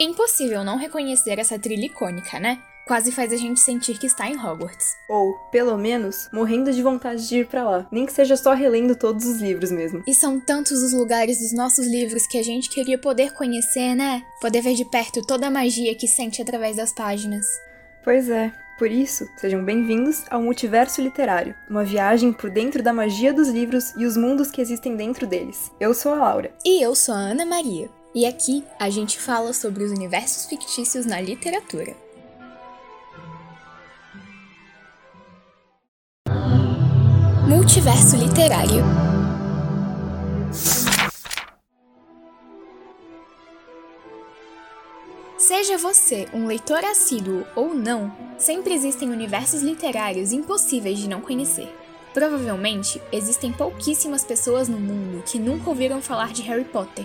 Impossível não reconhecer essa trilha icônica, né? Quase faz a gente sentir que está em Hogwarts. Ou, pelo menos, morrendo de vontade de ir para lá. Nem que seja só relendo todos os livros mesmo. E são tantos os lugares dos nossos livros que a gente queria poder conhecer, né? Poder ver de perto toda a magia que sente através das páginas. Pois é. Por isso, sejam bem-vindos ao Multiverso Literário, uma viagem por dentro da magia dos livros e os mundos que existem dentro deles. Eu sou a Laura. E eu sou a Ana Maria. E aqui a gente fala sobre os universos fictícios na literatura. Multiverso Literário Seja você um leitor assíduo ou não, sempre existem universos literários impossíveis de não conhecer. Provavelmente, existem pouquíssimas pessoas no mundo que nunca ouviram falar de Harry Potter,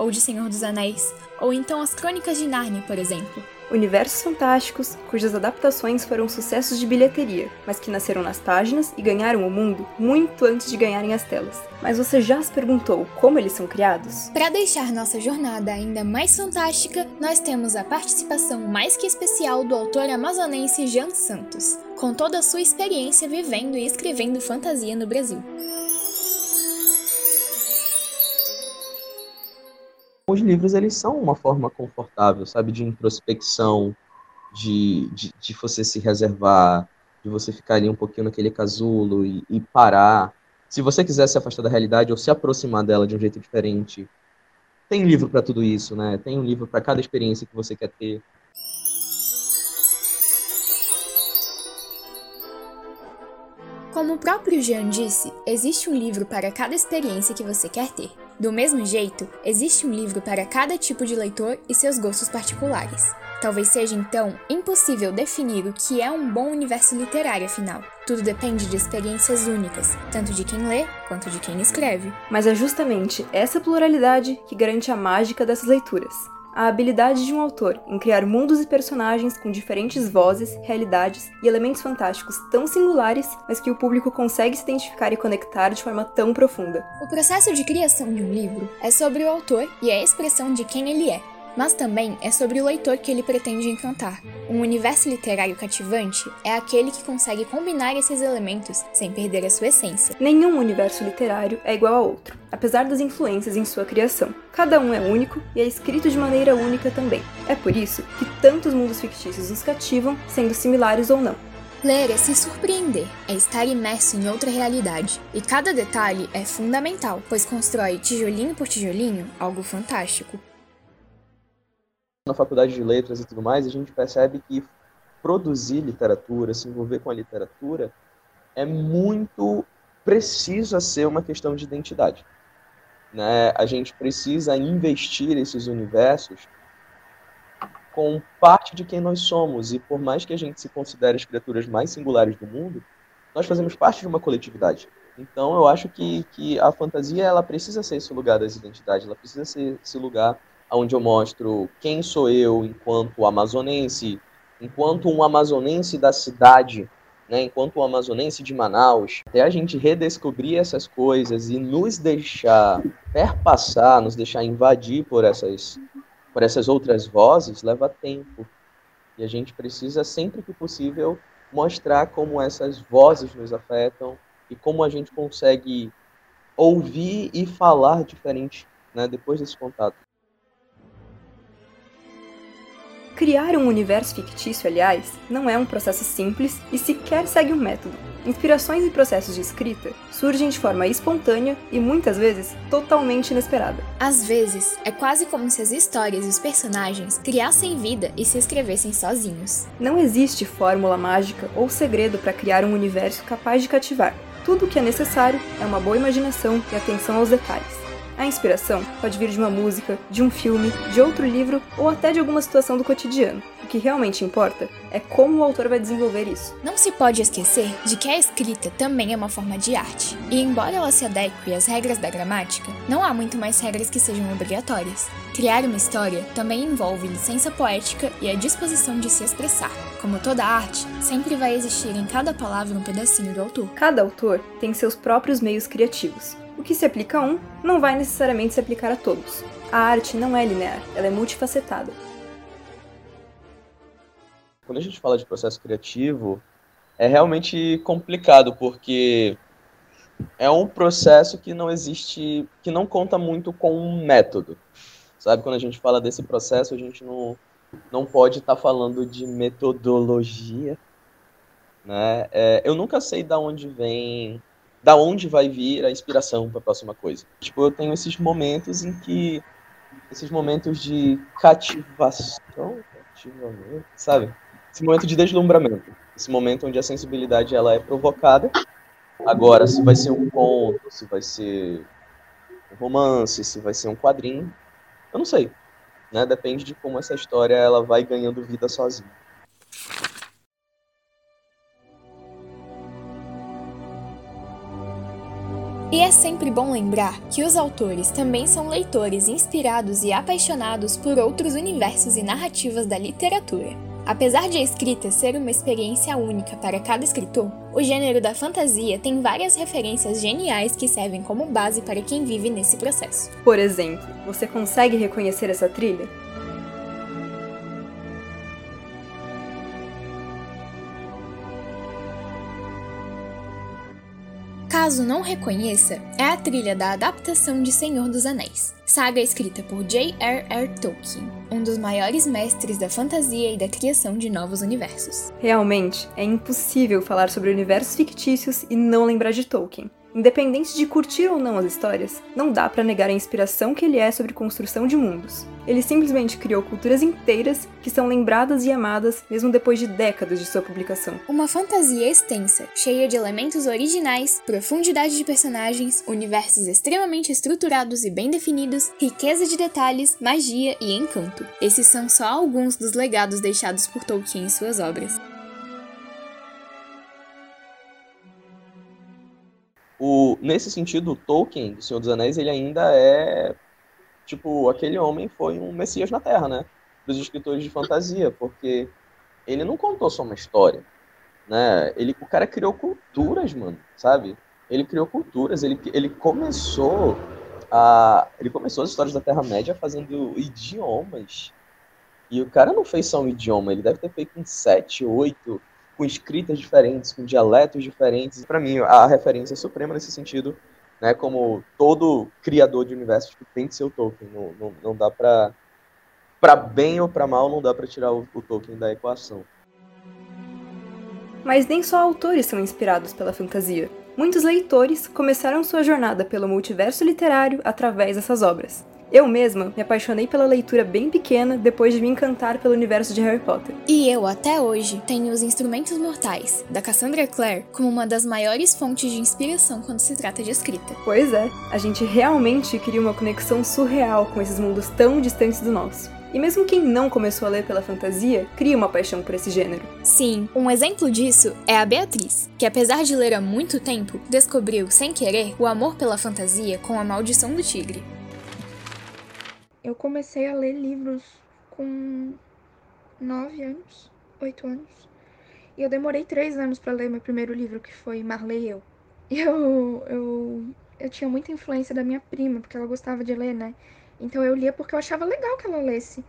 ou de Senhor dos Anéis, ou então as Crônicas de Nárnia, por exemplo universos fantásticos cujas adaptações foram sucessos de bilheteria, mas que nasceram nas páginas e ganharam o mundo muito antes de ganharem as telas. Mas você já se perguntou como eles são criados? Para deixar nossa jornada ainda mais fantástica, nós temos a participação mais que especial do autor amazonense Jean Santos, com toda a sua experiência vivendo e escrevendo fantasia no Brasil. Os livros eles são uma forma confortável, sabe, de introspecção, de, de, de, você se reservar, de você ficar ali um pouquinho naquele casulo e, e parar. Se você quiser se afastar da realidade ou se aproximar dela de um jeito diferente, tem livro para tudo isso, né? Tem um livro para cada experiência que você quer ter. Como o próprio Jean disse, existe um livro para cada experiência que você quer ter. Do mesmo jeito, existe um livro para cada tipo de leitor e seus gostos particulares. Talvez seja então impossível definir o que é um bom universo literário, afinal. Tudo depende de experiências únicas, tanto de quem lê quanto de quem escreve. Mas é justamente essa pluralidade que garante a mágica dessas leituras a habilidade de um autor em criar mundos e personagens com diferentes vozes, realidades e elementos fantásticos tão singulares, mas que o público consegue se identificar e conectar de forma tão profunda. O processo de criação de um livro é sobre o autor e a expressão de quem ele é, mas também é sobre o leitor que ele pretende encantar. Um universo literário cativante é aquele que consegue combinar esses elementos sem perder a sua essência. Nenhum universo literário é igual a outro, apesar das influências em sua criação. Cada um é único e é escrito de maneira única também. É por isso que tantos mundos fictícios nos cativam, sendo similares ou não. Ler é se surpreender, é estar imerso em outra realidade. E cada detalhe é fundamental, pois constrói tijolinho por tijolinho algo fantástico na faculdade de letras e tudo mais, a gente percebe que produzir literatura, se envolver com a literatura, é muito preciso a ser uma questão de identidade. Né? A gente precisa investir esses universos com parte de quem nós somos. E por mais que a gente se considere as criaturas mais singulares do mundo, nós fazemos parte de uma coletividade. Então eu acho que, que a fantasia ela precisa ser esse lugar das identidades, ela precisa ser esse lugar onde eu mostro quem sou eu enquanto amazonense, enquanto um amazonense da cidade, né, enquanto um amazonense de Manaus, até a gente redescobrir essas coisas e nos deixar perpassar, nos deixar invadir por essas, por essas outras vozes, leva tempo. E a gente precisa, sempre que possível, mostrar como essas vozes nos afetam e como a gente consegue ouvir e falar diferente né, depois desse contato. Criar um universo fictício, aliás, não é um processo simples e sequer segue um método. Inspirações e processos de escrita surgem de forma espontânea e muitas vezes totalmente inesperada. Às vezes, é quase como se as histórias e os personagens criassem vida e se escrevessem sozinhos. Não existe fórmula mágica ou segredo para criar um universo capaz de cativar. Tudo o que é necessário é uma boa imaginação e atenção aos detalhes. A inspiração pode vir de uma música, de um filme, de outro livro ou até de alguma situação do cotidiano. O que realmente importa é como o autor vai desenvolver isso. Não se pode esquecer de que a escrita também é uma forma de arte. E embora ela se adeque às regras da gramática, não há muito mais regras que sejam obrigatórias. Criar uma história também envolve licença poética e a disposição de se expressar. Como toda arte, sempre vai existir em cada palavra um pedacinho do autor. Cada autor tem seus próprios meios criativos. O que se aplica a um não vai necessariamente se aplicar a todos. A arte não é linear, ela é multifacetada. quando a gente fala de processo criativo, é realmente complicado, porque é um processo que não existe, que não conta muito com um método. Sabe, quando a gente fala desse processo, a gente não, não pode estar tá falando de metodologia, né? É, eu nunca sei da onde vem, da onde vai vir a inspiração para a próxima coisa. Tipo, eu tenho esses momentos em que esses momentos de cativação, cativamento, sabe? Esse momento de deslumbramento, esse momento onde a sensibilidade ela é provocada. Agora, se vai ser um conto, se vai ser um romance, se vai ser um quadrinho, eu não sei. Né? Depende de como essa história ela vai ganhando vida sozinha. E é sempre bom lembrar que os autores também são leitores inspirados e apaixonados por outros universos e narrativas da literatura. Apesar de a escrita ser uma experiência única para cada escritor, o gênero da fantasia tem várias referências geniais que servem como base para quem vive nesse processo. Por exemplo, você consegue reconhecer essa trilha? Caso não reconheça, é a trilha da adaptação de Senhor dos Anéis, saga escrita por J.R.R. Tolkien, um dos maiores mestres da fantasia e da criação de novos universos. Realmente, é impossível falar sobre universos fictícios e não lembrar de Tolkien. Independente de curtir ou não as histórias, não dá para negar a inspiração que ele é sobre construção de mundos. Ele simplesmente criou culturas inteiras que são lembradas e amadas mesmo depois de décadas de sua publicação. Uma fantasia extensa, cheia de elementos originais, profundidade de personagens, universos extremamente estruturados e bem definidos, riqueza de detalhes, magia e encanto. Esses são só alguns dos legados deixados por Tolkien em suas obras. O, nesse sentido, o Tolkien, do Senhor dos Anéis, ele ainda é, tipo, aquele homem foi um messias na Terra, né? Dos escritores de fantasia, porque ele não contou só uma história, né? Ele, o cara criou culturas, mano, sabe? Ele criou culturas, ele, ele começou a, ele começou as histórias da Terra-média fazendo idiomas. E o cara não fez só um idioma, ele deve ter feito uns sete, oito com escritas diferentes, com dialetos diferentes. Para mim, a referência suprema nesse sentido, né, como todo criador de universos tem que ser o Tolkien. Não, não, não dá para para bem ou para mal, não dá para tirar o, o Tolkien da equação. Mas nem só autores são inspirados pela fantasia. Muitos leitores começaram sua jornada pelo multiverso literário através dessas obras. Eu mesma me apaixonei pela leitura bem pequena depois de me encantar pelo universo de Harry Potter. E eu, até hoje, tenho Os Instrumentos Mortais, da Cassandra Clare, como uma das maiores fontes de inspiração quando se trata de escrita. Pois é, a gente realmente cria uma conexão surreal com esses mundos tão distantes do nosso. E mesmo quem não começou a ler pela fantasia, cria uma paixão por esse gênero. Sim, um exemplo disso é a Beatriz, que apesar de ler há muito tempo, descobriu, sem querer, o amor pela fantasia com A Maldição do Tigre. Eu comecei a ler livros com nove anos, oito anos. E eu demorei três anos para ler meu primeiro livro, que foi Marley e eu. Eu, eu, eu tinha muita influência da minha prima, porque ela gostava de ler, né? Então eu lia porque eu achava legal que ela lesse.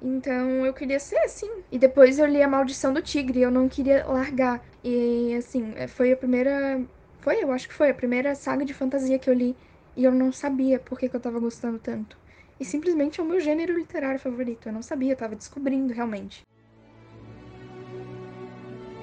Então eu queria ser assim. E depois eu li A Maldição do Tigre eu não queria largar. E assim, foi a primeira. Foi, eu acho que foi a primeira saga de fantasia que eu li. E eu não sabia por que, que eu tava gostando tanto e simplesmente é o meu gênero literário favorito. Eu não sabia, eu estava descobrindo realmente.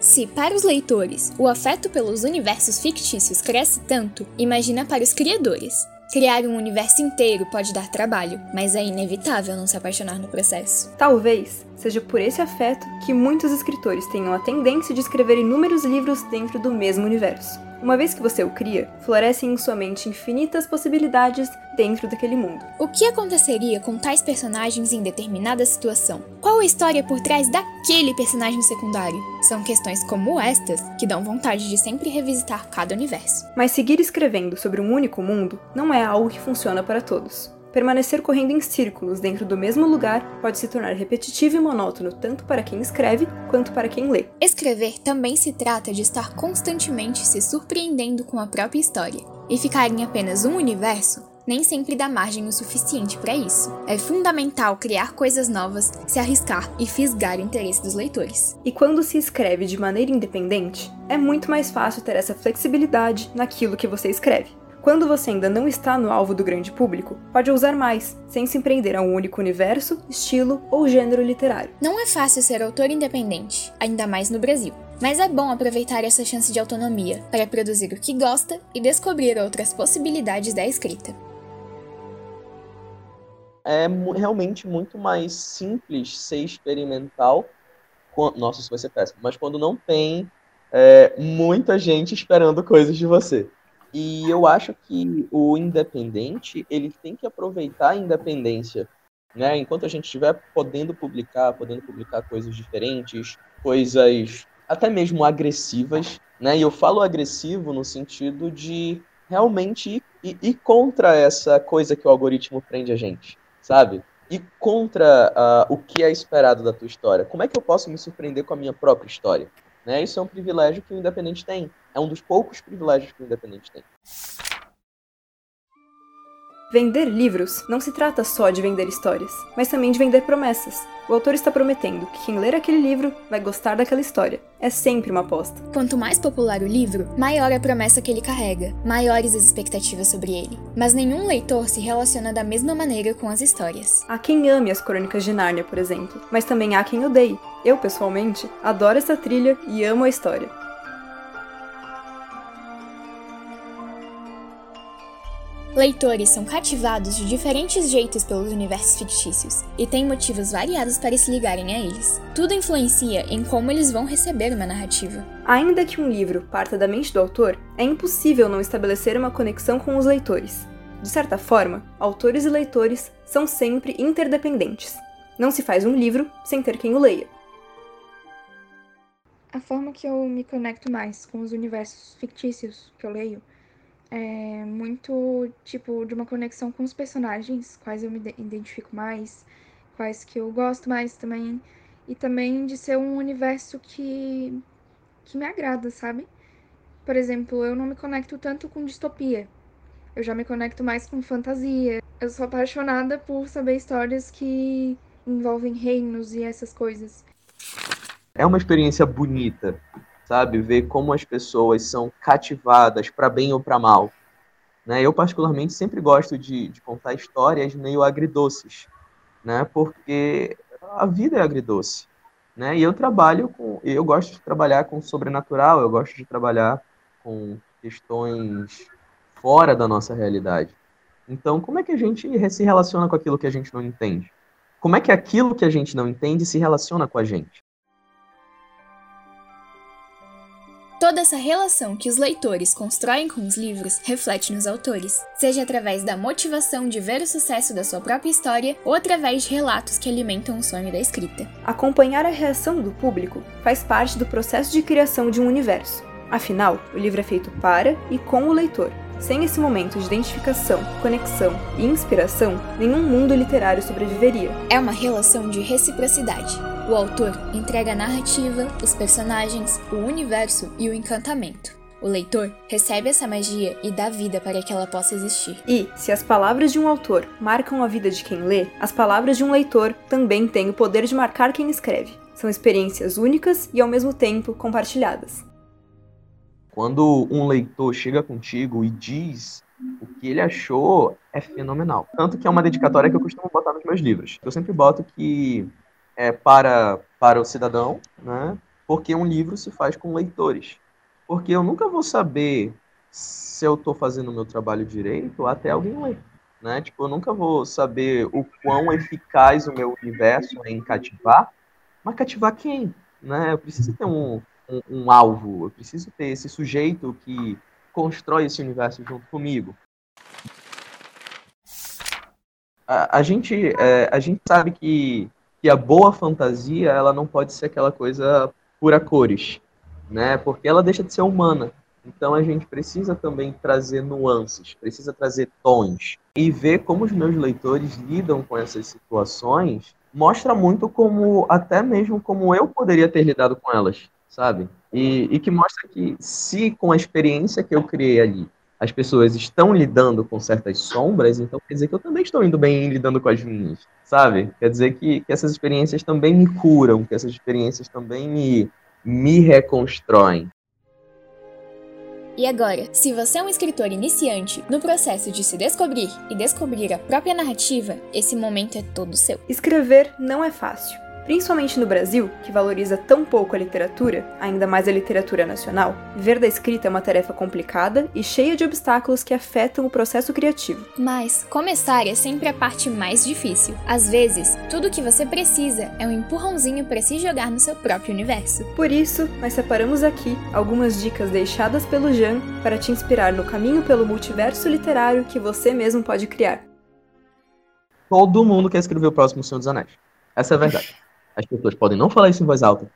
Se para os leitores o afeto pelos universos fictícios cresce tanto, imagina para os criadores. Criar um universo inteiro pode dar trabalho, mas é inevitável não se apaixonar no processo. Talvez seja por esse afeto que muitos escritores tenham a tendência de escrever inúmeros livros dentro do mesmo universo. Uma vez que você o cria, florescem em sua mente infinitas possibilidades dentro daquele mundo. O que aconteceria com tais personagens em determinada situação? Qual a história por trás daquele personagem secundário? São questões como estas que dão vontade de sempre revisitar cada universo. Mas seguir escrevendo sobre um único mundo não é algo que funciona para todos. Permanecer correndo em círculos dentro do mesmo lugar pode se tornar repetitivo e monótono tanto para quem escreve quanto para quem lê. Escrever também se trata de estar constantemente se surpreendendo com a própria história. E ficar em apenas um universo nem sempre dá margem o suficiente para isso. É fundamental criar coisas novas, se arriscar e fisgar o interesse dos leitores. E quando se escreve de maneira independente, é muito mais fácil ter essa flexibilidade naquilo que você escreve. Quando você ainda não está no alvo do grande público, pode ousar mais, sem se empreender a um único universo, estilo ou gênero literário. Não é fácil ser autor independente, ainda mais no Brasil. Mas é bom aproveitar essa chance de autonomia para produzir o que gosta e descobrir outras possibilidades da escrita. É realmente muito mais simples ser experimental. Nossa, isso vai ser péssimo. Mas quando não tem é, muita gente esperando coisas de você. E eu acho que o independente, ele tem que aproveitar a independência, né? Enquanto a gente estiver podendo publicar, podendo publicar coisas diferentes, coisas até mesmo agressivas, né? E eu falo agressivo no sentido de realmente ir, ir contra essa coisa que o algoritmo prende a gente, sabe? E contra uh, o que é esperado da tua história. Como é que eu posso me surpreender com a minha própria história? Né? Isso é um privilégio que o independente tem. É um dos poucos privilégios que o independente tem. Vender livros não se trata só de vender histórias, mas também de vender promessas. O autor está prometendo que quem ler aquele livro vai gostar daquela história. É sempre uma aposta. Quanto mais popular o livro, maior a promessa que ele carrega, maiores as expectativas sobre ele. Mas nenhum leitor se relaciona da mesma maneira com as histórias. Há quem ame as Crônicas de Nárnia, por exemplo, mas também há quem odeie. Eu, pessoalmente, adoro essa trilha e amo a história. Leitores são cativados de diferentes jeitos pelos universos fictícios e têm motivos variados para se ligarem a eles. Tudo influencia em como eles vão receber uma narrativa. Ainda que um livro parta da mente do autor, é impossível não estabelecer uma conexão com os leitores. De certa forma, autores e leitores são sempre interdependentes. Não se faz um livro sem ter quem o leia. A forma que eu me conecto mais com os universos fictícios que eu leio é muito, tipo, de uma conexão com os personagens, quais eu me identifico mais, quais que eu gosto mais também, e também de ser um universo que, que me agrada, sabe? Por exemplo, eu não me conecto tanto com distopia, eu já me conecto mais com fantasia. Eu sou apaixonada por saber histórias que envolvem reinos e essas coisas. É uma experiência bonita, sabe? Ver como as pessoas são cativadas para bem ou para mal. Né? Eu, particularmente, sempre gosto de, de, contar histórias meio agridoces, né? porque a vida é agridoce. Né? E eu trabalho com. Eu gosto de trabalhar com sobrenatural, eu gosto de trabalhar com questões fora da nossa realidade. Então, como é que a gente se relaciona com aquilo que a gente não entende? Como é que aquilo que a gente não entende se relaciona com a gente? Toda essa relação que os leitores constroem com os livros reflete nos autores, seja através da motivação de ver o sucesso da sua própria história ou através de relatos que alimentam o sonho da escrita. Acompanhar a reação do público faz parte do processo de criação de um universo. Afinal, o livro é feito para e com o leitor. Sem esse momento de identificação, conexão e inspiração, nenhum mundo literário sobreviveria. É uma relação de reciprocidade. O autor entrega a narrativa, os personagens, o universo e o encantamento. O leitor recebe essa magia e dá vida para que ela possa existir. E, se as palavras de um autor marcam a vida de quem lê, as palavras de um leitor também têm o poder de marcar quem escreve. São experiências únicas e ao mesmo tempo compartilhadas. Quando um leitor chega contigo e diz o que ele achou, é fenomenal. Tanto que é uma dedicatória que eu costumo botar nos meus livros. Eu sempre boto que é para, para o cidadão, né? Porque um livro se faz com leitores. Porque eu nunca vou saber se eu estou fazendo o meu trabalho direito até alguém ler. Né? Tipo, eu nunca vou saber o quão eficaz o meu universo é em cativar, mas cativar quem? Né? Eu preciso ter um, um, um alvo, eu preciso ter esse sujeito que constrói esse universo junto comigo. A, a gente, é, a gente sabe que, que a boa fantasia ela não pode ser aquela coisa pura cores, né? Porque ela deixa de ser humana. Então a gente precisa também trazer nuances, precisa trazer tons e ver como os meus leitores lidam com essas situações mostra muito como até mesmo como eu poderia ter lidado com elas sabe? E, e que mostra que se com a experiência que eu criei ali, as pessoas estão lidando com certas sombras, então quer dizer que eu também estou indo bem lidando com as minhas, sabe? Quer dizer que, que essas experiências também me curam, que essas experiências também me, me reconstroem. E agora, se você é um escritor iniciante no processo de se descobrir e descobrir a própria narrativa, esse momento é todo seu. Escrever não é fácil. Principalmente no Brasil, que valoriza tão pouco a literatura, ainda mais a literatura nacional, ver da escrita é uma tarefa complicada e cheia de obstáculos que afetam o processo criativo. Mas começar é sempre a parte mais difícil. Às vezes, tudo o que você precisa é um empurrãozinho para se jogar no seu próprio universo. Por isso, nós separamos aqui algumas dicas deixadas pelo Jean para te inspirar no caminho pelo multiverso literário que você mesmo pode criar. Todo mundo quer escrever o próximo Senhor dos Anéis. Essa é a verdade. As pessoas podem não falar isso em voz alta,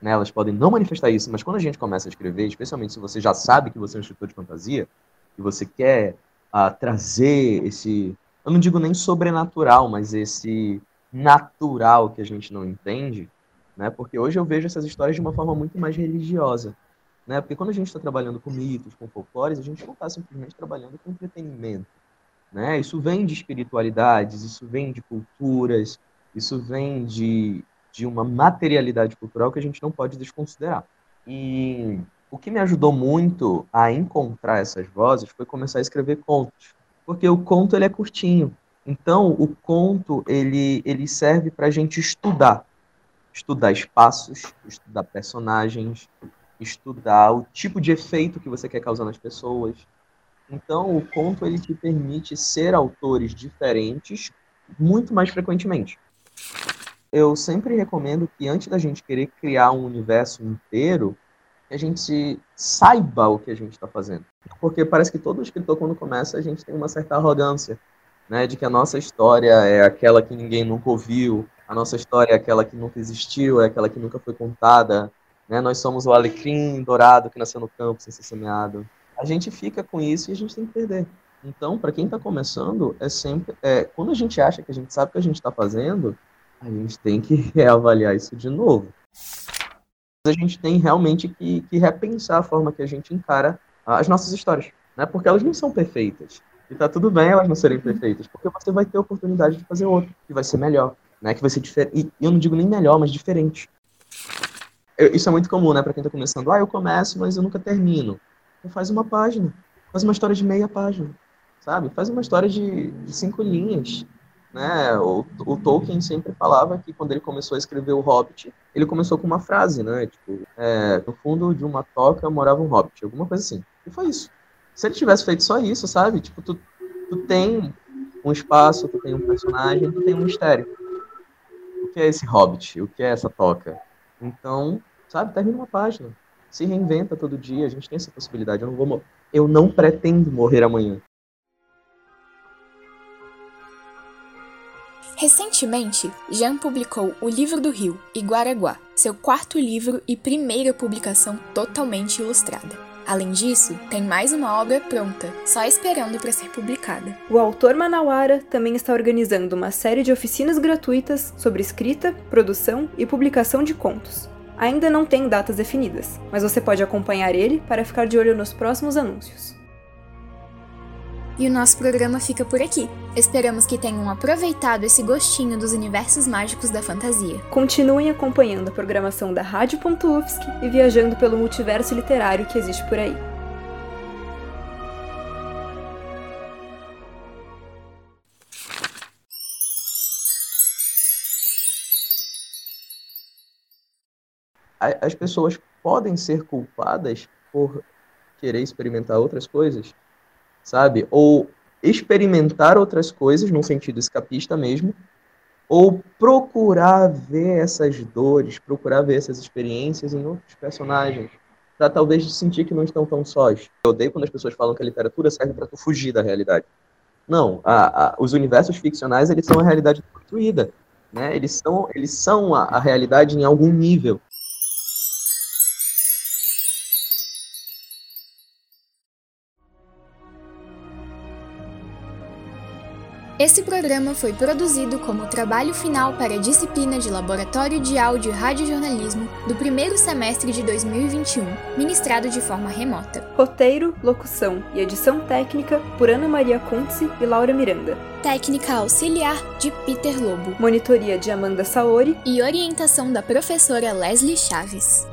né? elas podem não manifestar isso, mas quando a gente começa a escrever, especialmente se você já sabe que você é um escritor de fantasia, e você quer uh, trazer esse, eu não digo nem sobrenatural, mas esse natural que a gente não entende, né? Porque hoje eu vejo essas histórias de uma forma muito mais religiosa, né? Porque quando a gente está trabalhando com mitos, com folclores, a gente não está simplesmente trabalhando com entretenimento, né? Isso vem de espiritualidades, isso vem de culturas, isso vem de de uma materialidade cultural que a gente não pode desconsiderar. E o que me ajudou muito a encontrar essas vozes foi começar a escrever contos, porque o conto ele é curtinho. Então, o conto ele, ele serve para a gente estudar, estudar espaços, estudar personagens, estudar o tipo de efeito que você quer causar nas pessoas. Então, o conto ele te permite ser autores diferentes muito mais frequentemente eu sempre recomendo que antes da gente querer criar um universo inteiro, a gente saiba o que a gente está fazendo. Porque parece que todo escritor, quando começa, a gente tem uma certa arrogância, né? De que a nossa história é aquela que ninguém nunca ouviu, a nossa história é aquela que nunca existiu, é aquela que nunca foi contada, né? Nós somos o alecrim dourado que nasceu no campo sem ser semeado. A gente fica com isso e a gente tem que perder. Então, para quem está começando, é sempre. É, quando a gente acha que a gente sabe o que a gente está fazendo, a gente tem que reavaliar isso de novo. A gente tem realmente que, que repensar a forma que a gente encara as nossas histórias, né? Porque elas não são perfeitas. E tá tudo bem elas não serem perfeitas, porque você vai ter a oportunidade de fazer outra, que vai ser melhor, né? Que vai ser diferente. E eu não digo nem melhor, mas diferente. Eu, isso é muito comum, né? Para quem tá começando. Ah, eu começo, mas eu nunca termino. Então faz uma página. Faz uma história de meia página, sabe? Faz uma história de, de cinco linhas. Né? O, o, Tolkien sempre falava que quando ele começou a escrever o Hobbit, ele começou com uma frase, né? Tipo, é, no fundo de uma toca morava um Hobbit, alguma coisa assim. E foi isso. Se ele tivesse feito só isso, sabe? Tipo, tu, tu tem um espaço, tu tem um personagem, tu tem um mistério. O que é esse Hobbit? O que é essa toca? Então, sabe? Termina uma página. Se reinventa todo dia. A gente tem essa possibilidade. Eu não vou, eu não pretendo morrer amanhã. Recentemente, Jean publicou O Livro do Rio e Guaraguá, seu quarto livro e primeira publicação totalmente ilustrada. Além disso, tem mais uma obra pronta, só esperando para ser publicada. O autor Manauara também está organizando uma série de oficinas gratuitas sobre escrita, produção e publicação de contos. Ainda não tem datas definidas, mas você pode acompanhar ele para ficar de olho nos próximos anúncios. E o nosso programa fica por aqui. Esperamos que tenham aproveitado esse gostinho dos universos mágicos da fantasia. Continuem acompanhando a programação da Rádio.UFSC e viajando pelo multiverso literário que existe por aí. As pessoas podem ser culpadas por querer experimentar outras coisas sabe? Ou experimentar outras coisas, num sentido escapista mesmo, ou procurar ver essas dores, procurar ver essas experiências em outros personagens, para talvez sentir que não estão tão sós. Eu odeio quando as pessoas falam que a literatura serve para tu fugir da realidade. Não, a, a, os universos ficcionais eles são a realidade construída, né? Eles são eles são a, a realidade em algum nível. Esse programa foi produzido como trabalho final para a disciplina de Laboratório de Áudio e Radiojornalismo do primeiro semestre de 2021, ministrado de forma remota. Roteiro, locução e edição técnica por Ana Maria Kuntze e Laura Miranda. Técnica auxiliar de Peter Lobo. Monitoria de Amanda Saori e orientação da professora Leslie Chaves.